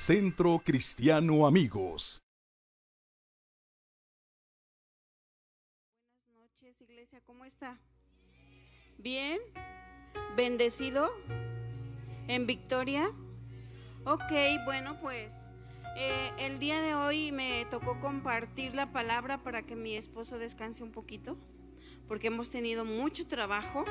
Centro Cristiano Amigos. Buenas noches, iglesia, ¿cómo está? ¿Bien? ¿Bendecido? ¿En victoria? Ok, bueno, pues eh, el día de hoy me tocó compartir la palabra para que mi esposo descanse un poquito, porque hemos tenido mucho trabajo.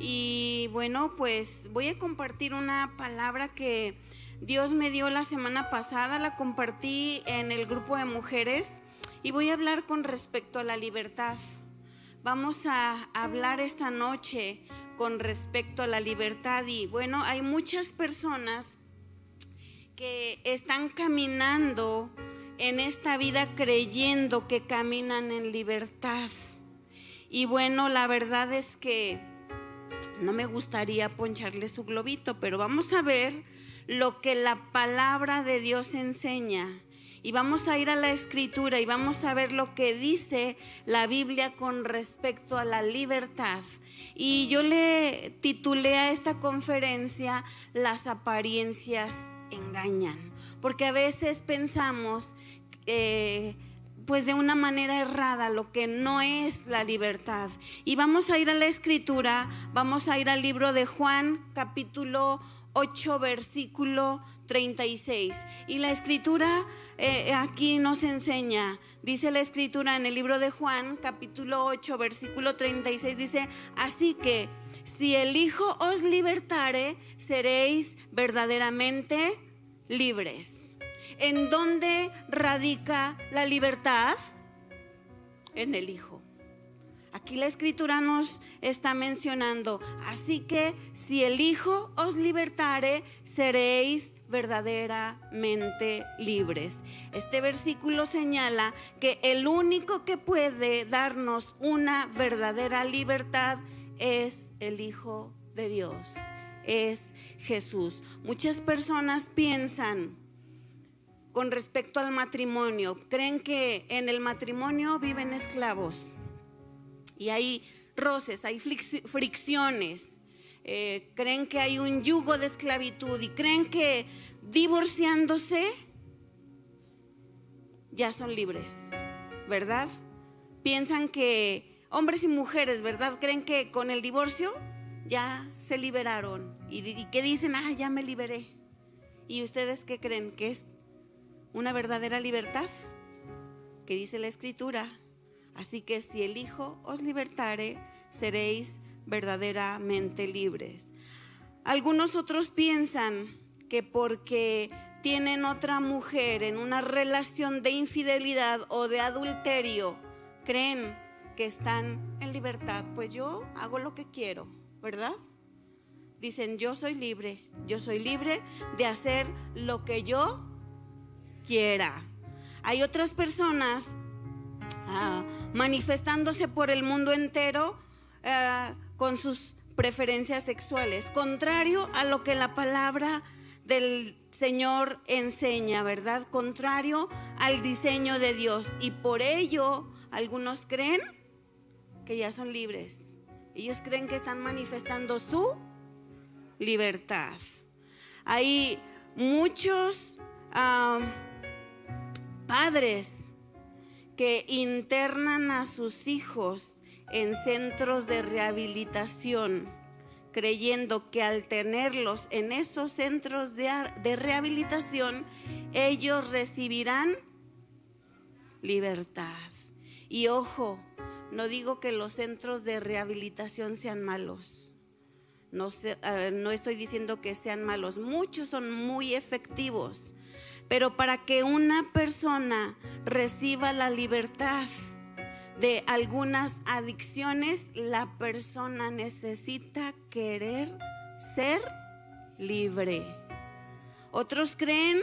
Y bueno, pues voy a compartir una palabra que Dios me dio la semana pasada, la compartí en el grupo de mujeres y voy a hablar con respecto a la libertad. Vamos a hablar esta noche con respecto a la libertad y bueno, hay muchas personas que están caminando en esta vida creyendo que caminan en libertad. Y bueno, la verdad es que no me gustaría poncharle su globito, pero vamos a ver lo que la palabra de Dios enseña. Y vamos a ir a la escritura y vamos a ver lo que dice la Biblia con respecto a la libertad. Y yo le titulé a esta conferencia Las apariencias engañan, porque a veces pensamos eh, pues de una manera errada lo que no es la libertad. Y vamos a ir a la escritura, vamos a ir al libro de Juan capítulo 8, versículo 36. Y la escritura eh, aquí nos enseña, dice la escritura en el libro de Juan, capítulo 8, versículo 36, dice, así que si el Hijo os libertare, seréis verdaderamente libres. ¿En dónde radica la libertad? En el Hijo. Aquí la escritura nos está mencionando, así que si el Hijo os libertare, seréis verdaderamente libres. Este versículo señala que el único que puede darnos una verdadera libertad es el Hijo de Dios, es Jesús. Muchas personas piensan con respecto al matrimonio, creen que en el matrimonio viven esclavos y hay roces, hay fricciones. Eh, creen que hay un yugo de esclavitud y creen que divorciándose ya son libres, ¿verdad? Piensan que hombres y mujeres, ¿verdad? Creen que con el divorcio ya se liberaron y, y que dicen, ah, ya me liberé. ¿Y ustedes qué creen? ¿Que es una verdadera libertad? Que dice la escritura, Así que si el Hijo os libertare, seréis verdaderamente libres. Algunos otros piensan que porque tienen otra mujer en una relación de infidelidad o de adulterio, creen que están en libertad. Pues yo hago lo que quiero, ¿verdad? Dicen, yo soy libre, yo soy libre de hacer lo que yo quiera. Hay otras personas Ah, manifestándose por el mundo entero ah, con sus preferencias sexuales, contrario a lo que la palabra del Señor enseña, ¿verdad? Contrario al diseño de Dios. Y por ello algunos creen que ya son libres. Ellos creen que están manifestando su libertad. Hay muchos ah, padres que internan a sus hijos en centros de rehabilitación, creyendo que al tenerlos en esos centros de, rehabilitación, ellos recibirán libertad. Y ojo, no digo que los centros de rehabilitación sean malos. No, eh, no estoy diciendo que sean malos. Muchos son muy efectivos pero para que una persona reciba la libertad de algunas adicciones, la persona necesita querer ser libre. Otros creen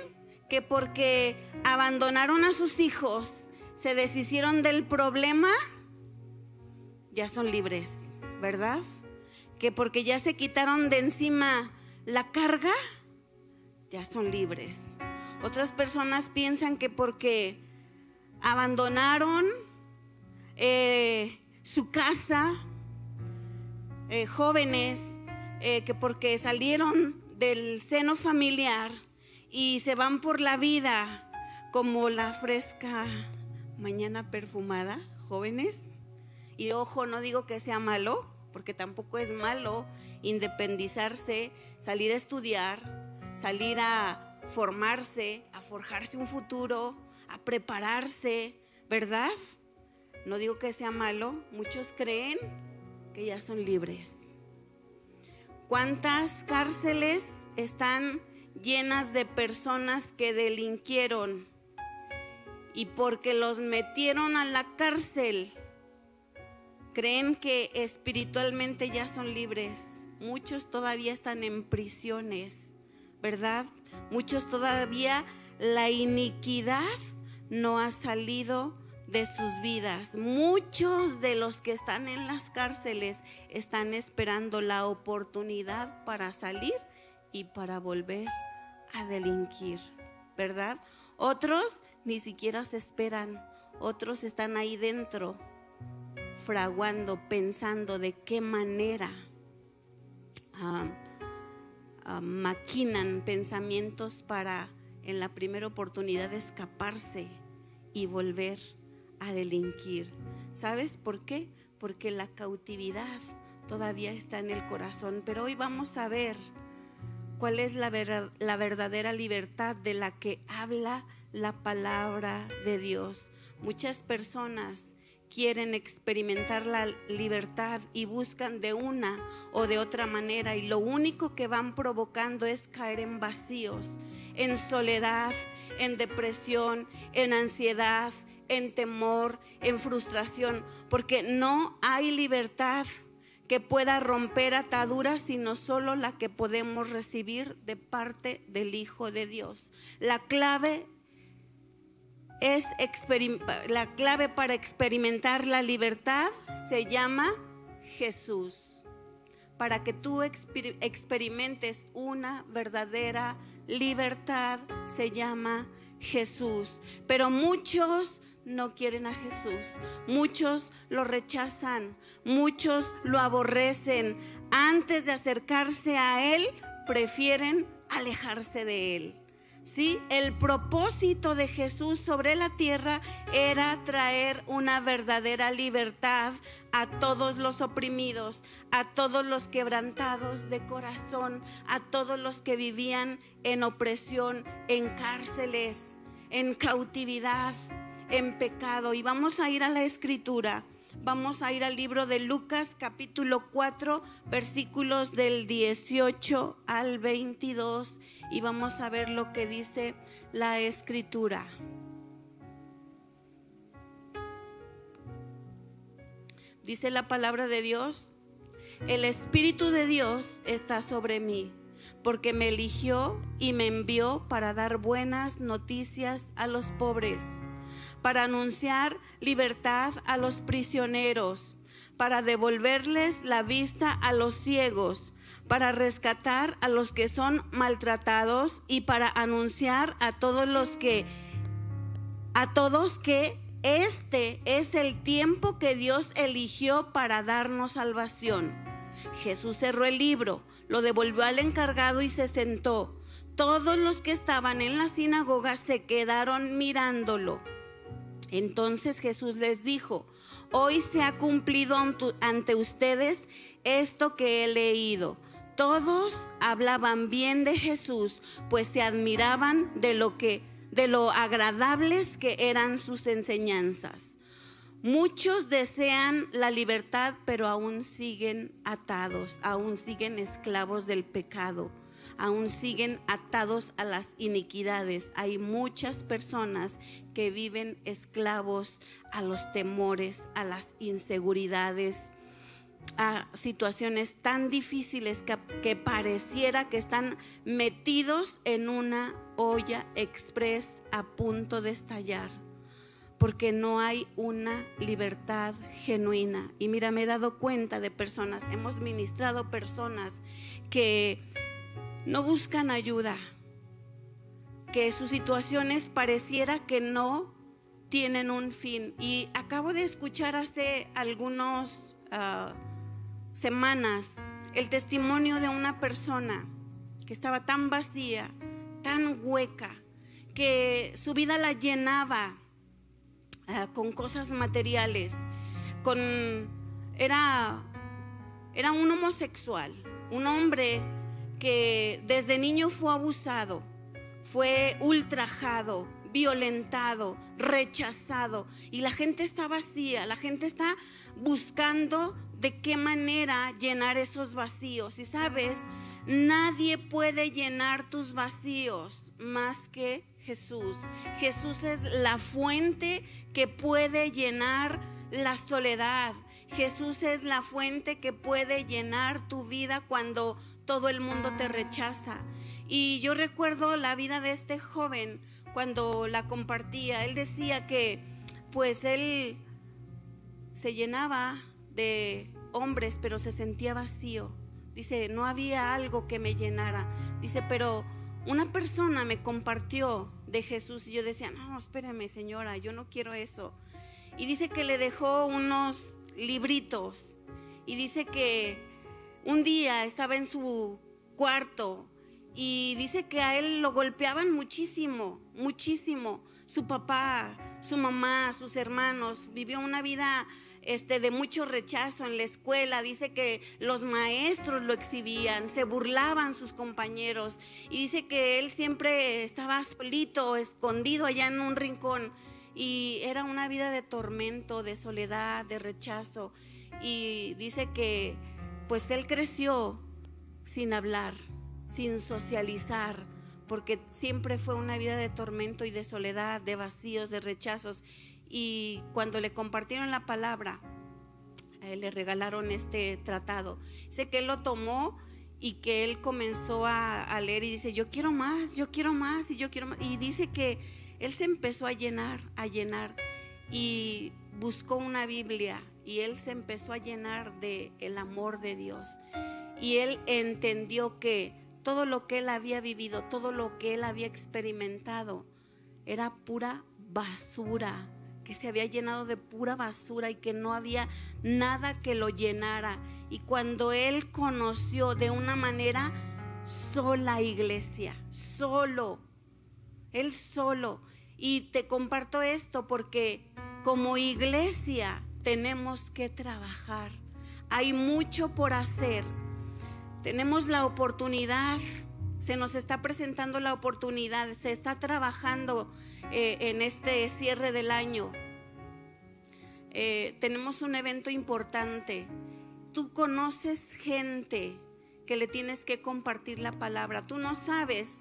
que porque abandonaron a sus hijos, se deshicieron del problema, ya son libres, ¿verdad? Que porque ya se quitaron de encima la carga, ya son libres. Otras personas piensan que porque abandonaron eh, su casa, eh, jóvenes, eh, que porque salieron del seno familiar y se van por la vida como la fresca mañana perfumada, jóvenes. Y ojo, no digo que sea malo, porque tampoco es malo independizarse, salir a estudiar, salir a formarse, a forjarse un futuro, a prepararse, ¿verdad? No digo que sea malo, muchos creen que ya son libres. ¿Cuántas cárceles están llenas de personas que delinquieron? Y porque los metieron a la cárcel, creen que espiritualmente ya son libres. Muchos todavía están en prisiones, ¿verdad? Muchos todavía la iniquidad no ha salido de sus vidas. Muchos de los que están en las cárceles están esperando la oportunidad para salir y para volver a delinquir, ¿verdad? Otros ni siquiera se esperan, otros están ahí dentro, fraguando, pensando de qué manera ah, ah, maquinan pensamientos para en la primera oportunidad escaparse y volver a delinquir. ¿Sabes por qué? Porque la cautividad todavía está en el corazón. Pero hoy vamos a ver cuál es la, la verdadera libertad de la que habla la palabra de Dios. Muchas personas quieren experimentar la libertad y buscan de una o de otra manera y lo único que van provocando es caer en vacíos, en soledad, en depresión, en ansiedad, en temor, en frustración, porque no hay libertad que pueda romper ataduras, sino solo la que podemos recibir de parte del Hijo de Dios. La clave es la clave para experimentar la libertad se llama Jesús. Para que tú experimentes una verdadera libertad se llama Jesús. Pero muchos no quieren a Jesús. Muchos lo rechazan, muchos lo aborrecen. Antes de acercarse a Él, prefieren alejarse de Él. ¿Sí? El propósito de Jesús sobre la tierra era traer una verdadera libertad a todos los oprimidos, a todos los quebrantados de corazón, a todos los que vivían en opresión, en cárceles, en cautividad en pecado. Y vamos a ir a la escritura. Vamos a ir al libro de Lucas capítulo 4 versículos del 18 al 22 y vamos a ver lo que dice la escritura. Dice la palabra de Dios, el Espíritu de Dios está sobre mí, porque me eligió y me envió para dar buenas noticias a los pobres para anunciar libertad a los prisioneros, para devolverles la vista a los ciegos, para rescatar a los que son maltratados y para anunciar a todos los que a todos que este es el tiempo que Dios eligió para darnos salvación. Jesús cerró el libro, lo devolvió al encargado y se sentó. Todos los que estaban en la sinagoga se quedaron mirándolo. Entonces Jesús les dijo, hoy se ha cumplido ante ustedes esto que he leído. Todos hablaban bien de Jesús, pues se admiraban de lo que de lo agradables que eran sus enseñanzas. Muchos desean la libertad, pero aún siguen atados, aún siguen esclavos del pecado aún siguen atados a las iniquidades. Hay muchas personas que viven esclavos a los temores, a las inseguridades, a situaciones tan difíciles que, pareciera que están metidos en una olla express a punto de estallar porque no hay una libertad genuina. Y mira, me he dado cuenta de personas, hemos ministrado personas que no buscan ayuda, que sus situaciones pareciera que no tienen un fin. Y acabo de escuchar hace algunas ah, semanas el testimonio de una persona que estaba tan vacía, tan hueca, que su vida la llenaba ah, con cosas materiales, con era era un homosexual, un hombre que desde niño fue abusado, fue ultrajado, violentado, rechazado. Y la gente está vacía, la gente está buscando de qué manera llenar esos vacíos. Y sabes, nadie puede llenar tus vacíos más que Jesús. Jesús es la fuente que puede llenar la soledad. Jesús es la fuente que puede llenar tu vida cuando todo el mundo te rechaza. Y yo recuerdo la vida de este joven cuando la compartía. Él decía que pues él se llenaba de hombres, pero se sentía vacío. Dice, no había algo que me llenara. Dice, pero una persona me compartió de Jesús y yo decía, no, espéreme señora, yo no quiero eso. Y dice que le dejó unos libritos y dice que un día estaba en su cuarto y dice que a él lo golpeaban muchísimo, muchísimo. Su papá, su mamá, sus hermanos, vivió una vida este, de mucho rechazo en la escuela. Dice que los maestros lo exhibían, se burlaban sus compañeros. Y dice que él siempre estaba solito, escondido allá en un rincón. Y era una vida de tormento, de soledad, de rechazo. Y dice que pues él creció sin hablar sin socializar, porque siempre fue una vida de tormento y de soledad, de vacíos, de rechazos. Y cuando le compartieron la palabra, le regalaron este tratado. Dice que él lo tomó y que él comenzó a, a, leer y dice, yo quiero más, yo quiero más y yo quiero más. Y dice que él se empezó a llenar, a llenar y buscó una Biblia y él se empezó a llenar de el amor de Dios. Y él entendió que todo lo que él había vivido, todo lo que él había experimentado, era pura basura, que se había llenado de pura basura y que no había nada que lo llenara. Y cuando él conoció de una manera sola iglesia, solo, él solo. Y te comparto esto porque como iglesia tenemos que trabajar. Hay mucho por hacer tenemos la oportunidad, se nos está presentando la oportunidad, se está trabajando eh, en este cierre del año. Eh, tenemos un evento importante. Tú conoces gente que le tienes que compartir la palabra. Tú no sabes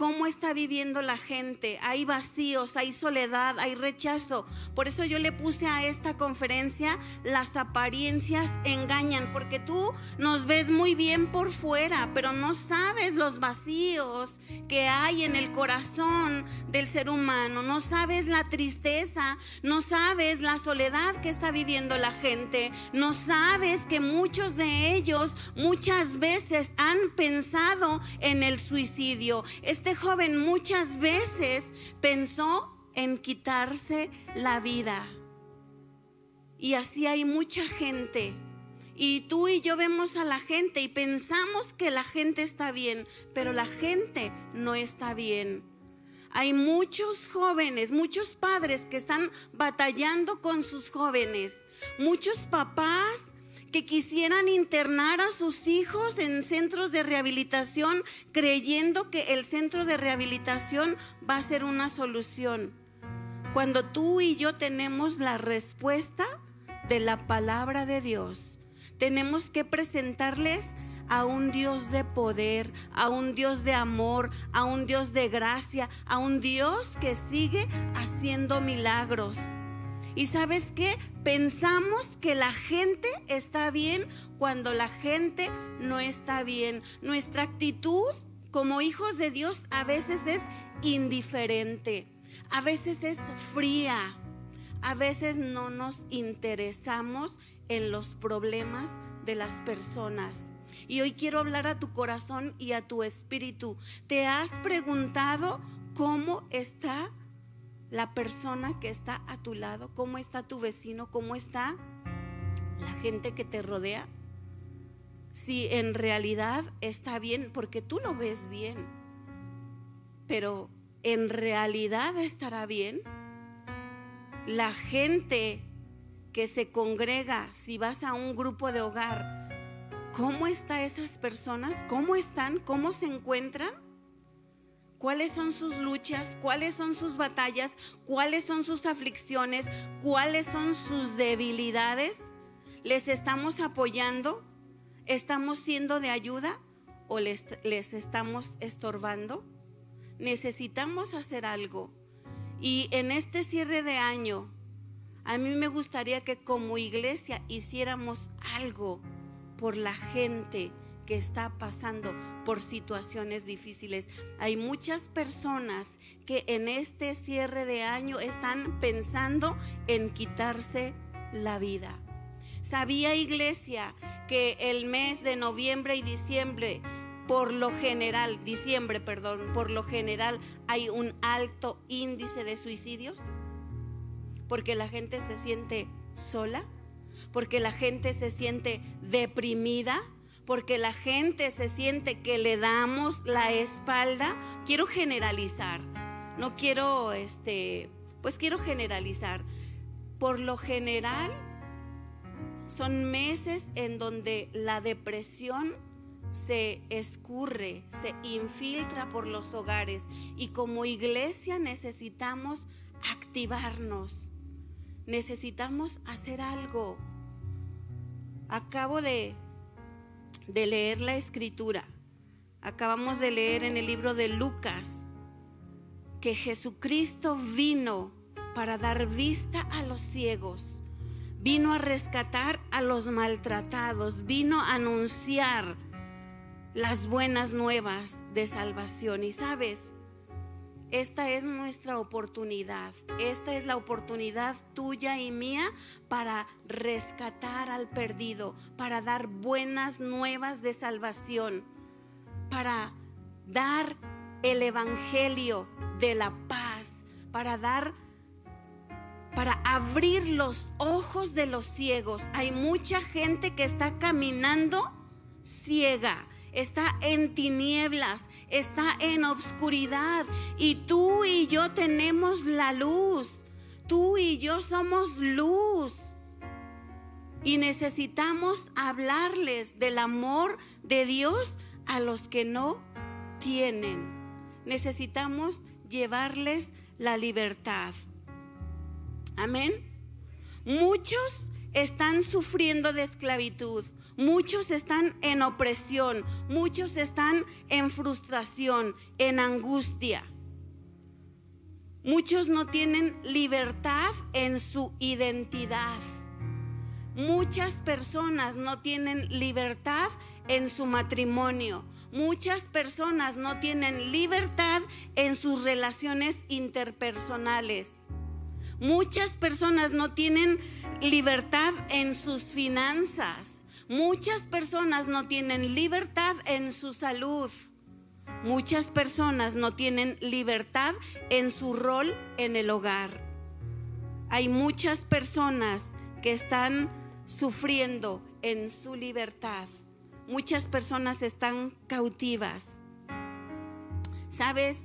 cómo está viviendo la gente. Hay vacíos, hay soledad, hay rechazo. Por eso yo le puse a esta conferencia, las apariencias engañan, porque tú nos ves muy bien por fuera, pero no sabes los vacíos que hay en el corazón del ser humano. No sabes la tristeza, no sabes la soledad que está viviendo la gente. No sabes que muchos de ellos muchas veces han pensado en el suicidio. Este este joven muchas veces pensó en quitarse la vida. Y así hay mucha gente. Y tú y yo vemos a la gente y pensamos que la gente está bien, pero la gente no está bien. Hay muchos jóvenes, muchos padres que están batallando con sus jóvenes, muchos papás que quisieran internar a sus hijos en centros de rehabilitación creyendo que el centro de rehabilitación va a ser una solución. Cuando tú y yo tenemos la respuesta de la palabra de Dios, tenemos que presentarles a un Dios de poder, a un Dios de amor, a un Dios de gracia, a un Dios que sigue haciendo milagros. Y sabes qué? Pensamos que la gente está bien cuando la gente no está bien. Nuestra actitud como hijos de Dios a veces es indiferente, a veces es fría, a veces no nos interesamos en los problemas de las personas. Y hoy quiero hablar a tu corazón y a tu espíritu. ¿Te has preguntado cómo está la persona que está a tu lado, cómo está tu vecino, cómo está la gente que te rodea. Si en realidad está bien, porque tú lo ves bien. pero ¿en realidad estará bien? La gente que se congrega, si vas a un grupo de hogar, ¿cómo están esas personas? ¿Cómo están? ¿Cómo se encuentran? ¿Cuáles son sus luchas? ¿Cuáles son sus batallas? ¿Cuáles son sus aflicciones? ¿Cuáles son sus debilidades? ¿Les estamos apoyando? ¿Estamos siendo de ayuda o les, les estamos estorbando? Necesitamos hacer algo. Y en este cierre de año, a mí me gustaría que como iglesia hiciéramos algo por la gente que está pasando por situaciones difíciles. Hay muchas personas que en este cierre de año están pensando en quitarse la vida. Sabía iglesia que el mes de noviembre y diciembre por lo general, diciembre, perdón, por lo general hay un alto índice de suicidios? Porque la gente se siente sola, porque la gente se siente deprimida, porque la gente se siente que le damos la espalda. Quiero generalizar, no quiero, este, pues quiero generalizar. Por lo general, son meses en donde la depresión se escurre, se infiltra por los hogares y como iglesia necesitamos activarnos, necesitamos hacer algo. Acabo de, de leer la escritura, acabamos de leer en el libro de Lucas que Jesucristo vino para dar vista a los ciegos, vino a rescatar a los maltratados, vino a anunciar las buenas nuevas de salvación. Y sabes, esta es nuestra oportunidad. Esta es la oportunidad tuya y mía para rescatar al perdido, para dar buenas nuevas de salvación, para dar el evangelio de la paz, para dar para abrir los ojos de los ciegos. Hay mucha gente que está caminando ciega está en tinieblas, está en obscuridad. Y tú y yo tenemos la luz. Tú y yo somos luz. Y necesitamos hablarles del amor de Dios a los que no tienen. Necesitamos llevarles la libertad. Amén. Muchos están sufriendo de esclavitud. Muchos están en opresión, muchos están en frustración, en angustia. Muchos no tienen libertad en su identidad. Muchas personas no tienen libertad en su matrimonio. Muchas personas no tienen libertad en sus relaciones interpersonales. Muchas personas no tienen libertad en sus finanzas. Muchas personas no tienen libertad en su salud. Muchas personas no tienen libertad en su rol en el hogar. Hay muchas personas que están sufriendo en su libertad. Muchas personas están cautivas. ¿Sabes?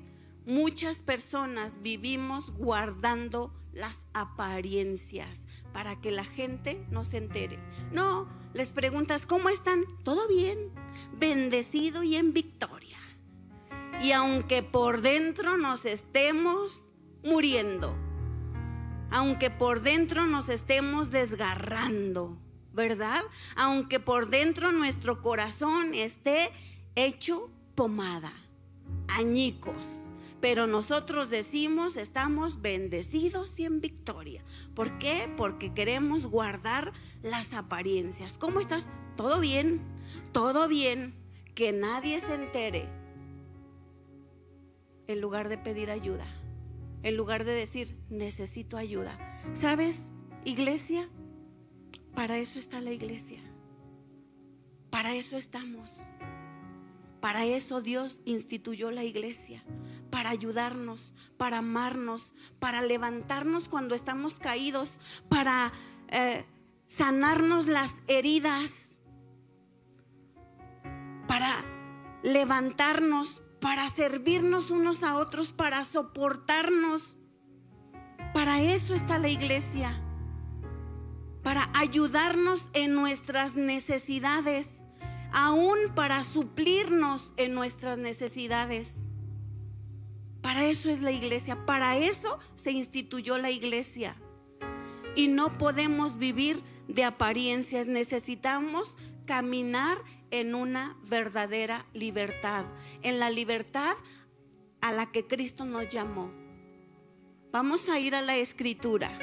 Muchas personas vivimos guardando las apariencias para que la gente no se entere. No, les preguntas, ¿cómo están? Todo bien, bendecido y en victoria. Y aunque por dentro nos estemos muriendo, aunque por dentro nos estemos desgarrando, ¿verdad? Aunque por dentro nuestro corazón esté hecho pomada, añicos pero nosotros decimos estamos bendecidos y en victoria. ¿Por qué? Porque queremos guardar las apariencias. ¿Cómo estás? ¿Todo bien? ¿Todo bien? Que nadie se entere. En lugar de pedir ayuda. En lugar de decir, necesito ayuda. ¿Sabes, iglesia? Para eso está la iglesia. Para eso estamos. Para eso Dios instituyó la iglesia, para ayudarnos, para amarnos, para levantarnos cuando estamos caídos, para eh, sanarnos las heridas, para levantarnos para servirnos unos a otros, para soportarnos. Para eso está la iglesia, para ayudarnos en nuestras necesidades, aún para suplirnos en nuestras necesidades. Para eso es la iglesia, para eso se instituyó la iglesia. Y no podemos vivir de apariencias, necesitamos caminar en una verdadera libertad, en la libertad a la que Cristo nos llamó. Vamos a ir a la escritura.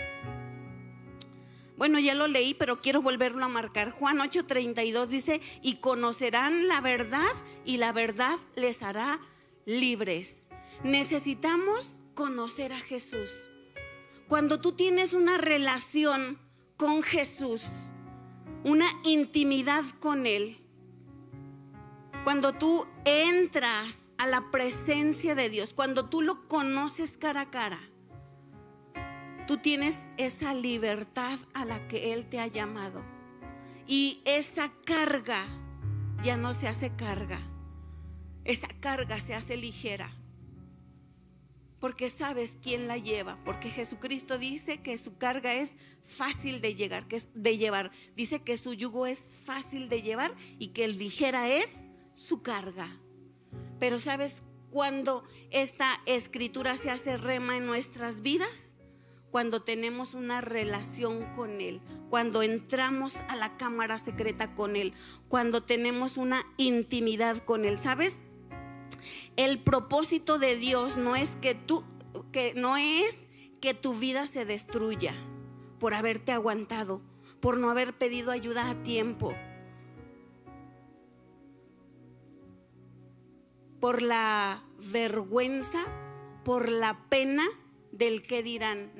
Bueno, ya lo leí, pero quiero volverlo a marcar. Juan 8:32 dice, y conocerán la verdad y la verdad les hará libres. Necesitamos conocer a Jesús. Cuando tú tienes una relación con Jesús, una intimidad con Él, cuando tú entras a la presencia de Dios, cuando tú lo conoces cara a cara, tú tienes esa libertad a la que Él te ha llamado. Y esa carga ya no se hace carga. Esa carga se hace ligera. Porque sabes quién la lleva. Porque Jesucristo dice que su carga es fácil de, llegar, de llevar. Dice que su yugo es fácil de llevar y que el ligera es su carga. Pero ¿sabes cuando esta escritura se hace rema en nuestras vidas? Cuando tenemos una relación con Él, cuando entramos a la cámara secreta con Él, cuando tenemos una intimidad con Él. ¿Sabes? El propósito de Dios no es que tú, que no es que tu vida se destruya por haberte aguantado, por no haber pedido ayuda a tiempo, por la vergüenza, por la pena del que dirán.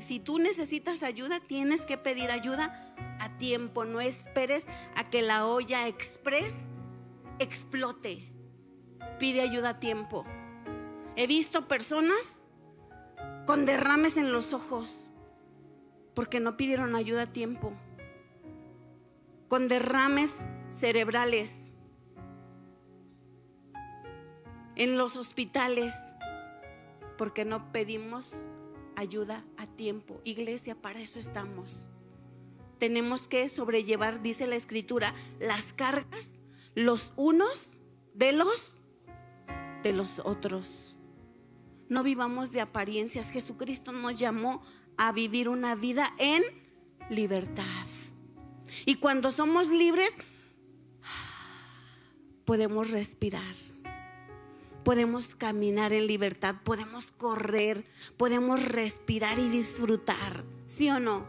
Si tú necesitas ayuda, tienes que pedir ayuda a tiempo. No esperes a que la olla express explote. Pide ayuda a tiempo. He visto personas con derrames en los ojos porque no pidieron ayuda a tiempo. Con derrames cerebrales en los hospitales, porque no pedimos ayuda a tiempo. Iglesia, para eso estamos. Tenemos que sobrellevar, dice la escritura, las cargas los unos de los de los otros. No vivamos de apariencias. Jesucristo nos llamó a vivir una vida en libertad. Y cuando somos libres, podemos respirar podemos caminar en libertad, podemos correr, podemos respirar y disfrutar, ¿sí o no?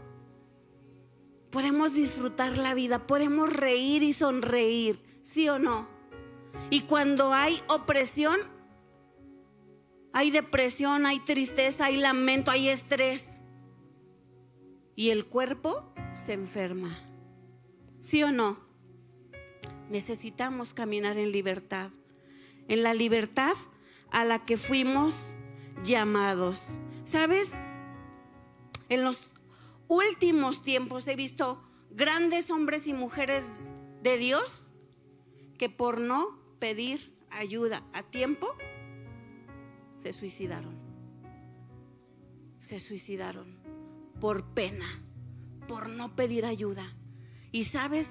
Podemos disfrutar la vida, podemos reír y sonreír, ¿sí o no? Y cuando hay opresión, hay depresión, hay tristeza, hay lamento, hay estrés. Y el cuerpo se enferma. ¿Sí o no? Necesitamos caminar en libertad en la libertad a la que fuimos llamados. ¿Sabes? En los últimos tiempos he visto grandes hombres y mujeres de Dios que por no pedir ayuda a tiempo se suicidaron. Se suicidaron por pena, por no pedir ayuda. Y sabes,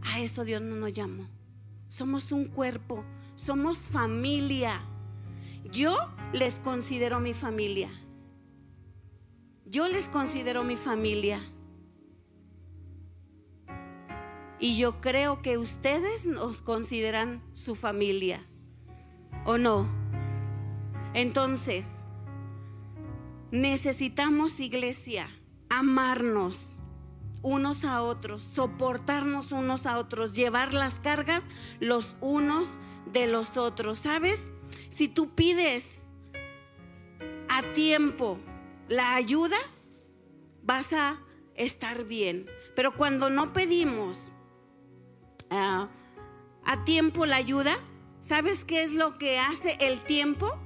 a eso Dios no nos llamó. Somos un cuerpo, somos familia. Yo les considero mi familia. Yo les considero mi familia. Y yo creo que ustedes nos consideran su familia. ¿O no? Entonces, necesitamos iglesia, amarnos unos a otros, soportarnos unos a otros, llevar las cargas los unos de los otros. ¿Sabes? Si tú pides a tiempo la ayuda, vas a estar bien. Pero cuando no pedimos a tiempo la ayuda, ¿sabes qué es lo que hace el tiempo?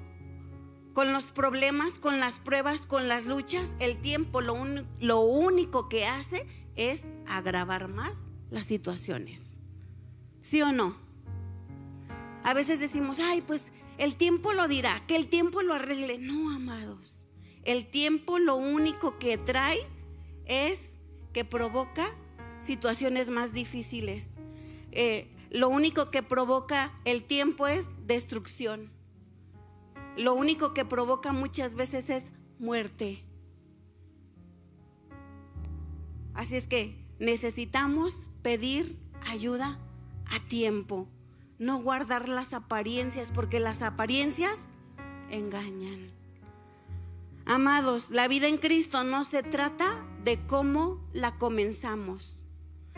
Con los problemas, con las pruebas, con las luchas, el tiempo lo, lo único que hace es agravar más las situaciones. ¿Sí o no? A veces decimos, ay, pues el tiempo lo dirá, que el tiempo lo arregle. No, amados. El tiempo lo único que trae es que provoca situaciones más difíciles. Eh, lo único que provoca el tiempo es destrucción. Lo único que provoca muchas veces es muerte. Así es que necesitamos pedir ayuda a tiempo, no guardar las apariencias, porque las apariencias engañan. Amados, la vida en Cristo no se trata de cómo la comenzamos.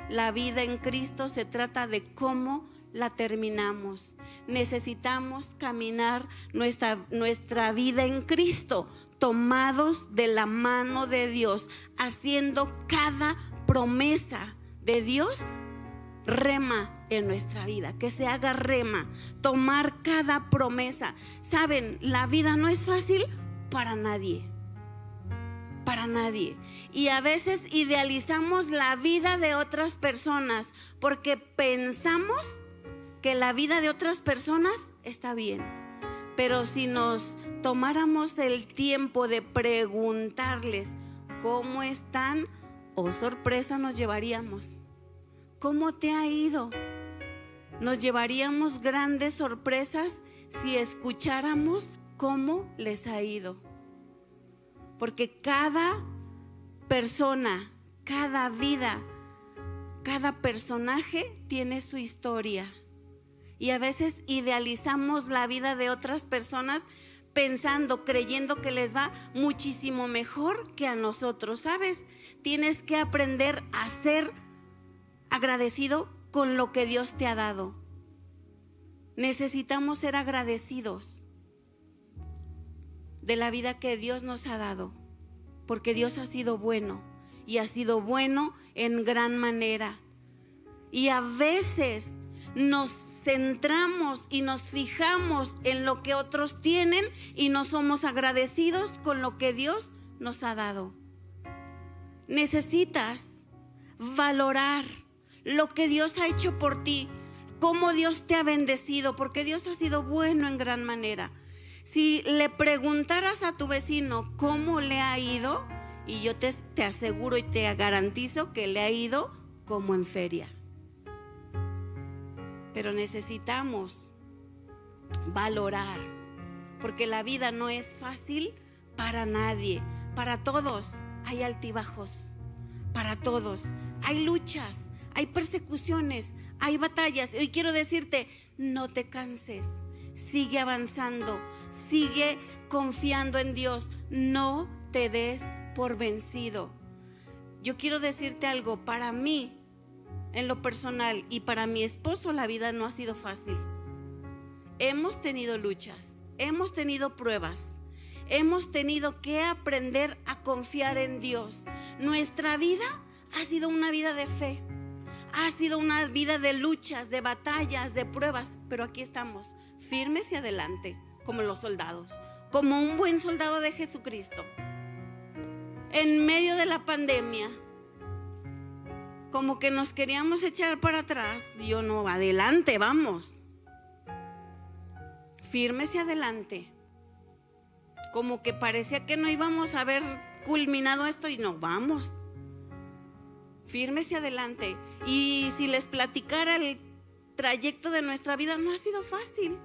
La vida en Cristo se trata de cómo la terminamos. Necesitamos caminar nuestra, vida en Cristo, tomados de la mano de Dios, haciendo cada promesa de Dios rema en nuestra vida, que se haga rema, tomar cada promesa. Saben, la vida no es fácil para nadie, para nadie. Y a veces idealizamos la vida de otras personas porque pensamos que la vida de otras personas está bien. Pero si nos tomáramos el tiempo de preguntarles cómo están, o oh, sorpresa nos llevaríamos. ¿Cómo te ha ido? Nos llevaríamos grandes sorpresas si escucháramos cómo les ha ido. Porque cada persona, cada vida, cada personaje tiene su historia. Y a veces idealizamos la vida de otras personas pensando, creyendo que les va muchísimo mejor que a nosotros, ¿sabes? Tienes que aprender a ser agradecido con lo que Dios te ha dado. Necesitamos ser agradecidos de la vida que Dios nos ha dado, porque Dios ha sido bueno y ha sido bueno en gran manera. Y a veces nos centramos y nos fijamos en lo que otros tienen y no somos agradecidos con lo que Dios nos ha dado. Necesitas valorar lo que Dios ha hecho por ti, cómo Dios te ha bendecido, porque Dios ha sido bueno en gran manera. Si le preguntaras a tu vecino cómo le ha ido, y yo te, te aseguro y te garantizo que le ha ido como en feria. Pero necesitamos valorar, porque la vida no es fácil para nadie, para todos hay altibajos, para todos hay luchas, hay persecuciones, hay batallas. Hoy quiero decirte, no te canses, sigue avanzando, sigue confiando en Dios, no te des por vencido. Yo quiero decirte algo, para mí, en lo personal, y para mi esposo la vida no ha sido fácil. Hemos tenido luchas, hemos tenido pruebas, hemos tenido que aprender a confiar en Dios. Nuestra vida ha sido una vida de fe. Ha sido una vida de luchas, de batallas, de pruebas, pero aquí estamos, firmes y adelante, como los soldados, como un buen soldado de Jesucristo. En medio de la pandemia, como que nos queríamos echar para atrás, yo no, adelante, vamos. Firmes y adelante. Como que parecía que no íbamos a haber culminado esto y no, vamos firmes y adelante. Y si les platicara el trayecto de nuestra vida, no ha sido fácil.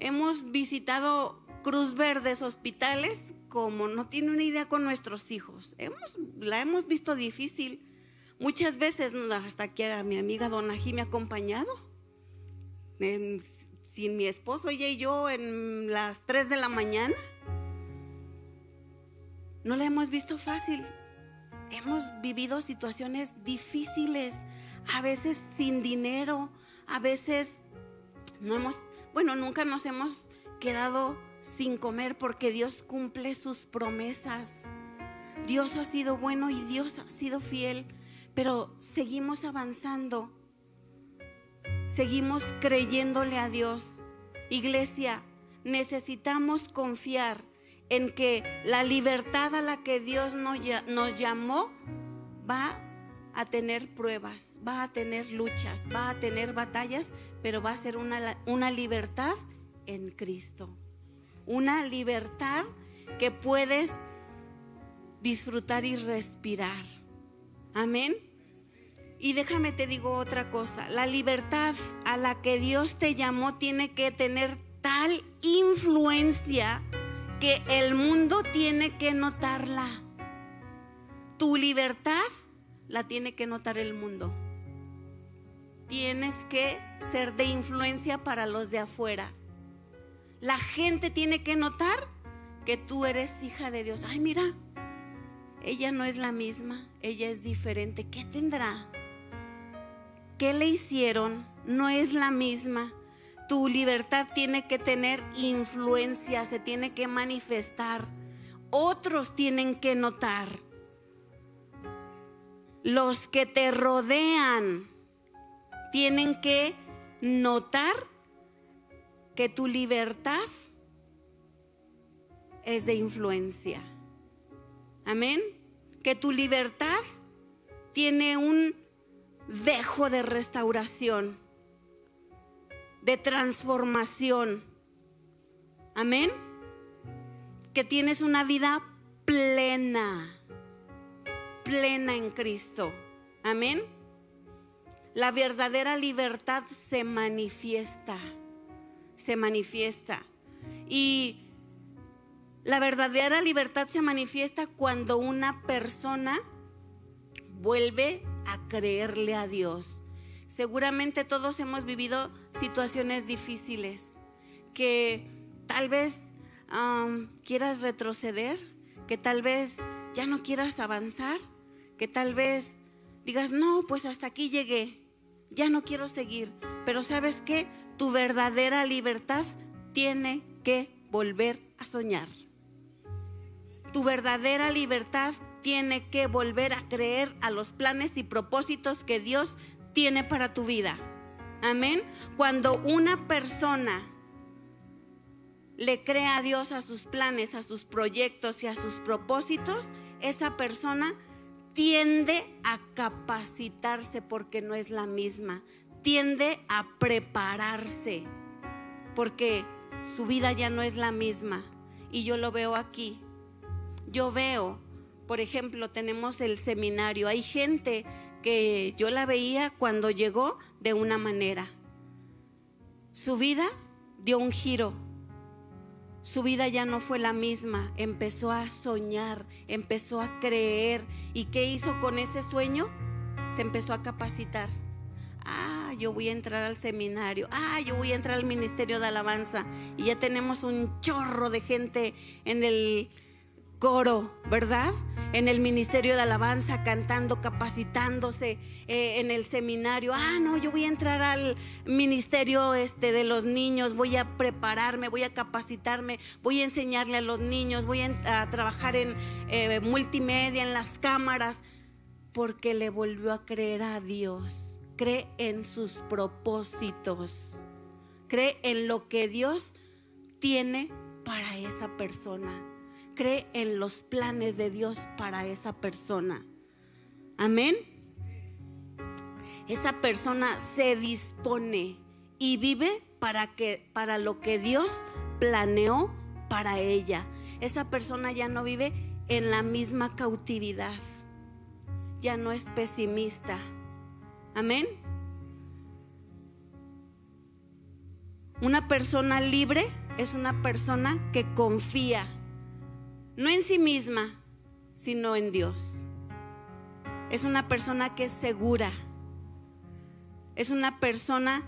Hemos visitado Cruz Verdes, hospitales, como no tiene una idea con nuestros hijos. La hemos visto difícil. Muchas veces, hasta que a mi amiga Dona me ha acompañado. sin mi esposo, ella y yo, en las 3 de la mañana. No la hemos visto fácil hemos vivido situaciones difíciles, a veces sin dinero, a veces no hemos, bueno, nunca nos hemos quedado sin comer porque Dios cumple sus promesas. Dios ha sido bueno y Dios ha sido fiel, pero seguimos avanzando. Seguimos creyéndole a Dios. Iglesia, necesitamos confiar en que la libertad a la que Dios nos, llamó va a tener pruebas, va a tener luchas, va a tener batallas, pero va a ser una, una libertad en Cristo. Una libertad que puedes disfrutar y respirar. Amén. Y déjame te digo otra cosa, la libertad a la que Dios te llamó tiene que tener tal influencia que el mundo tiene que notarla. Tu libertad la tiene que notar el mundo. Tienes que ser de influencia para los de afuera. La gente tiene que notar que tú eres hija de Dios. Ay, mira, ella no es la misma, ella es diferente. ¿Qué tendrá? ¿Qué le hicieron? No es la misma. Tu libertad tiene que tener influencia, se tiene que manifestar. Otros tienen que notar. Los que te rodean tienen que notar que tu libertad es de influencia. Amén. Que tu libertad tiene un dejo de restauración, de transformación. Amén. Que tienes una vida plena, plena en Cristo. Amén. La verdadera libertad se manifiesta, se manifiesta. Y la verdadera libertad se manifiesta cuando una persona vuelve a creerle a Dios. Seguramente todos hemos vivido situaciones difíciles que tal vez quieras retroceder, que tal vez ya no quieras avanzar, que tal vez digas, no, pues hasta aquí llegué, ya no quiero seguir. Pero sabes que tu verdadera libertad tiene que volver a soñar. Tu verdadera libertad tiene que volver a creer a los planes y propósitos que Dios tiene para tu vida. Amén. Cuando una persona le cree a Dios a sus planes, a sus proyectos y a sus propósitos, esa persona tiende a capacitarse porque no es la misma, tiende a prepararse porque su vida ya no es la misma. Y yo lo veo aquí. Yo veo por ejemplo, tenemos el seminario. Hay gente que yo la veía cuando llegó de una manera. Su vida dio un giro. Su vida ya no fue la misma. Empezó a soñar, empezó a creer. ¿Y qué hizo con ese sueño? Se empezó a capacitar. Ah, yo voy a entrar al seminario. Ah, yo voy a entrar al ministerio de alabanza. Y ya tenemos un chorro de gente en el coro, ¿verdad? En el ministerio de alabanza, cantando, capacitándose, eh, en el seminario. Ah, no, yo voy a entrar al ministerio este, de los niños, voy a prepararme, voy a capacitarme, voy a enseñarle a los niños, voy a, trabajar en eh, multimedia, en las cámaras, porque le volvió a creer a Dios. Cree en sus propósitos. Cree en lo que Dios tiene para esa persona cree en los planes de Dios para esa persona. Amén. Esa persona se dispone y vive para que para lo que Dios planeó para ella. Esa persona ya no vive en la misma cautividad. Ya no es pesimista. Amén. Una persona libre es una persona que confía no en sí misma, sino en Dios. Es una persona que es segura. Es una persona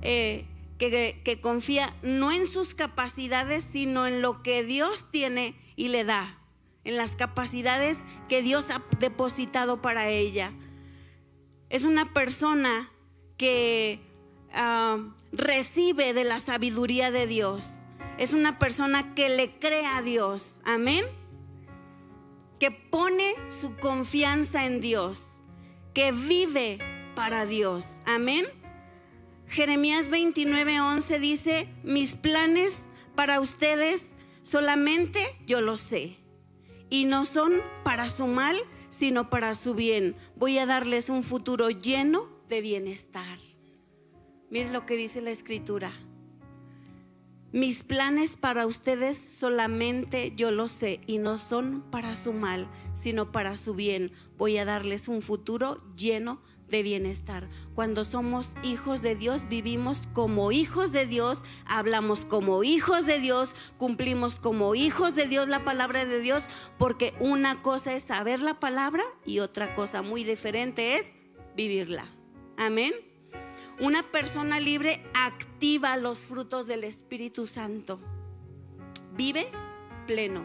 eh, que, confía no en sus capacidades, sino en lo que Dios tiene y le da, en las capacidades que Dios ha depositado para ella. Es una persona que ah, recibe de la sabiduría de Dios. Es una persona que le cree a Dios. Amén que pone su confianza en Dios, que vive para Dios. Amén. Jeremías 29:11 dice, mis planes para ustedes solamente yo los sé. Y no son para su mal, sino para su bien. Voy a darles un futuro lleno de bienestar. Miren lo que dice la escritura. Mis planes para ustedes solamente yo lo sé y no son para su mal, sino para su bien. Voy a darles un futuro lleno de bienestar. Cuando somos hijos de Dios, vivimos como hijos de Dios, hablamos como hijos de Dios, cumplimos como hijos de Dios la palabra de Dios, porque una cosa es saber la palabra y otra cosa muy diferente es vivirla. Amén. Una persona libre activa los frutos del Espíritu Santo. Vive pleno,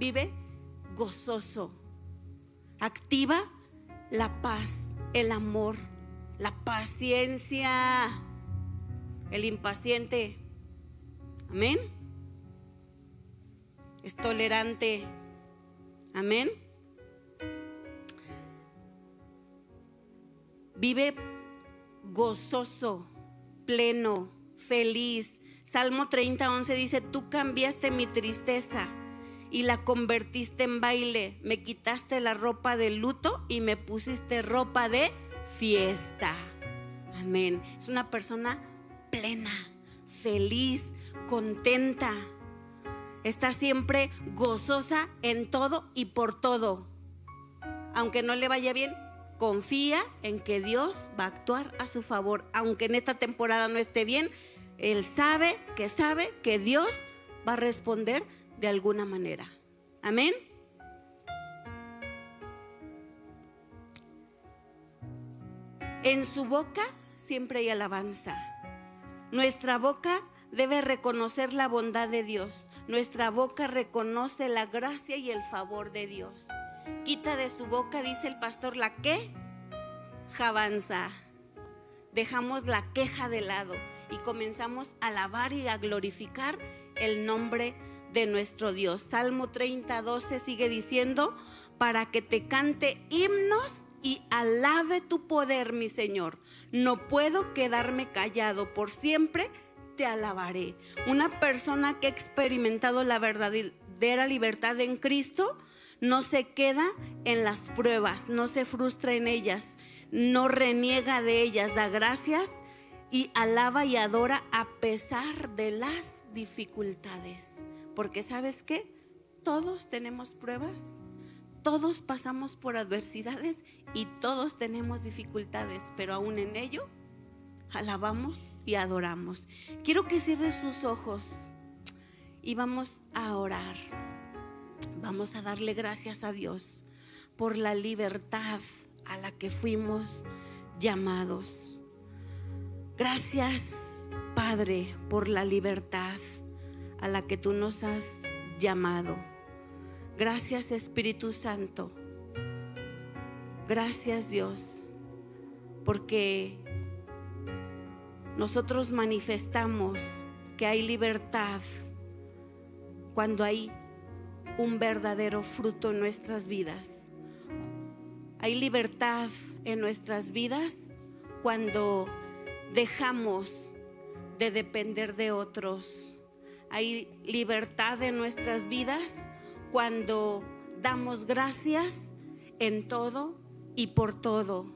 vive gozoso. Activa la paz, el amor, la paciencia, el impaciente. Amén. Es tolerante. Amén. Vive gozoso, pleno, feliz. Salmo 30, 11 dice, tú cambiaste mi tristeza y la convertiste en baile. Me quitaste la ropa de luto y me pusiste ropa de fiesta. Amén. Es una persona plena, feliz, contenta. Está siempre gozosa en todo y por todo. Aunque no le vaya bien, confía en que Dios va a actuar a su favor. Aunque en esta temporada no esté bien, Él sabe que sabe que Dios va a responder de alguna manera. Amén. En su boca siempre hay alabanza. Nuestra boca debe reconocer la bondad de Dios. Nuestra boca reconoce la gracia y el favor de Dios. Quita de su boca, dice el pastor, la que. Dejamos la queja de lado y comenzamos a alabar y a glorificar el nombre de nuestro Dios. Salmo 30, 12 sigue diciendo, para que te cante himnos y alabe tu poder, mi Señor. No puedo quedarme callado, por siempre te alabaré. Una persona que ha experimentado la verdadera libertad en Cristo, no se queda en las pruebas, no se frustra en ellas, no reniega de ellas, da gracias y alaba y adora a pesar de las dificultades. Porque sabes qué? Todos tenemos pruebas, todos pasamos por adversidades y todos tenemos dificultades, pero aún en ello alabamos y adoramos. Quiero que cierres tus ojos y vamos a orar. Vamos a darle gracias a Dios por la libertad a la que fuimos llamados. Gracias, Padre, por la libertad a la que tú nos has llamado. Gracias, Espíritu Santo. Gracias, Dios, porque nosotros manifestamos que hay libertad cuando hay un verdadero fruto en nuestras vidas. Hay libertad en nuestras vidas cuando dejamos de depender de otros. Hay libertad en nuestras vidas cuando damos gracias en todo y por todo.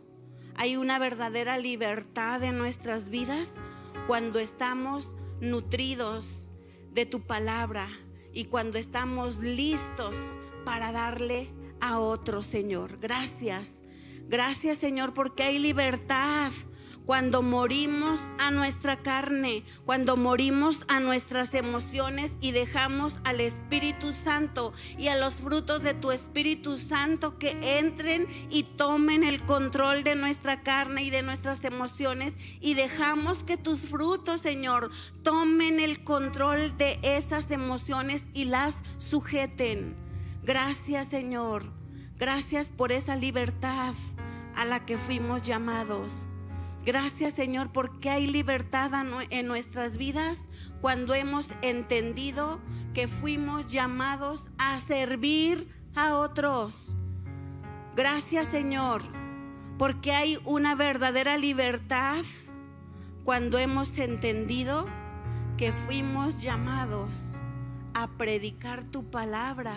Hay una verdadera libertad en nuestras vidas cuando estamos nutridos de tu palabra y cuando estamos listos para darle a otro, Señor. Gracias. Gracias, Señor, porque hay libertad cuando morimos a nuestra carne, cuando morimos a nuestras emociones y dejamos al Espíritu Santo y a los frutos de tu Espíritu Santo que entren y tomen el control de nuestra carne y de nuestras emociones y dejamos que tus frutos, Señor, tomen el control de esas emociones y las sujeten. Gracias, Señor. Gracias por esa libertad a la que fuimos llamados. Gracias Señor porque hay libertad en nuestras vidas cuando hemos entendido que fuimos llamados a servir a otros. Gracias Señor porque hay una verdadera libertad cuando hemos entendido que fuimos llamados a predicar tu palabra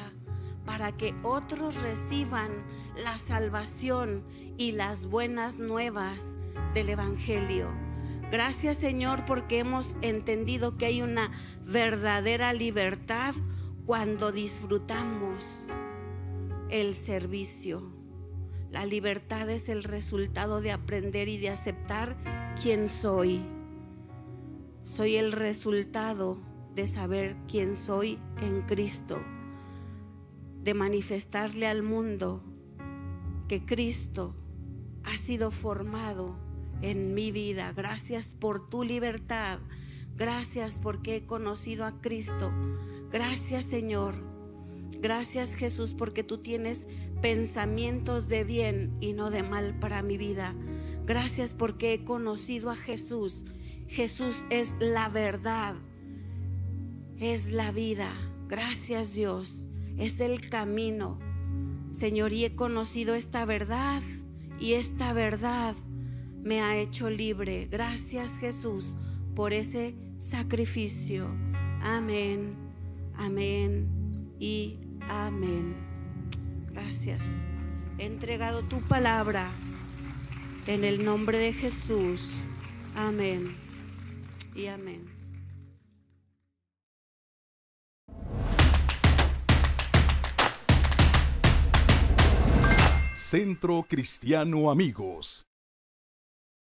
para que otros reciban la salvación y las buenas nuevas del Evangelio. Gracias Señor porque hemos entendido que hay una verdadera libertad cuando disfrutamos el servicio. La libertad es el resultado de aprender y de aceptar quién soy. Soy el resultado de saber quién soy en Cristo, de manifestarle al mundo que Cristo ha sido formado en mi vida. Gracias por tu libertad. Gracias porque he conocido a Cristo. Gracias Señor. Gracias Jesús porque tú tienes pensamientos de bien y no de mal para mi vida. Gracias porque he conocido a Jesús. Jesús es la verdad, es la vida. Gracias Dios, es el camino. Señor, y he conocido esta verdad y esta verdad me ha hecho libre. Gracias Jesús por ese sacrificio. Amén, amén y amén. Gracias. He entregado tu palabra en el nombre de Jesús. Amén y amén. Centro Cristiano Amigos.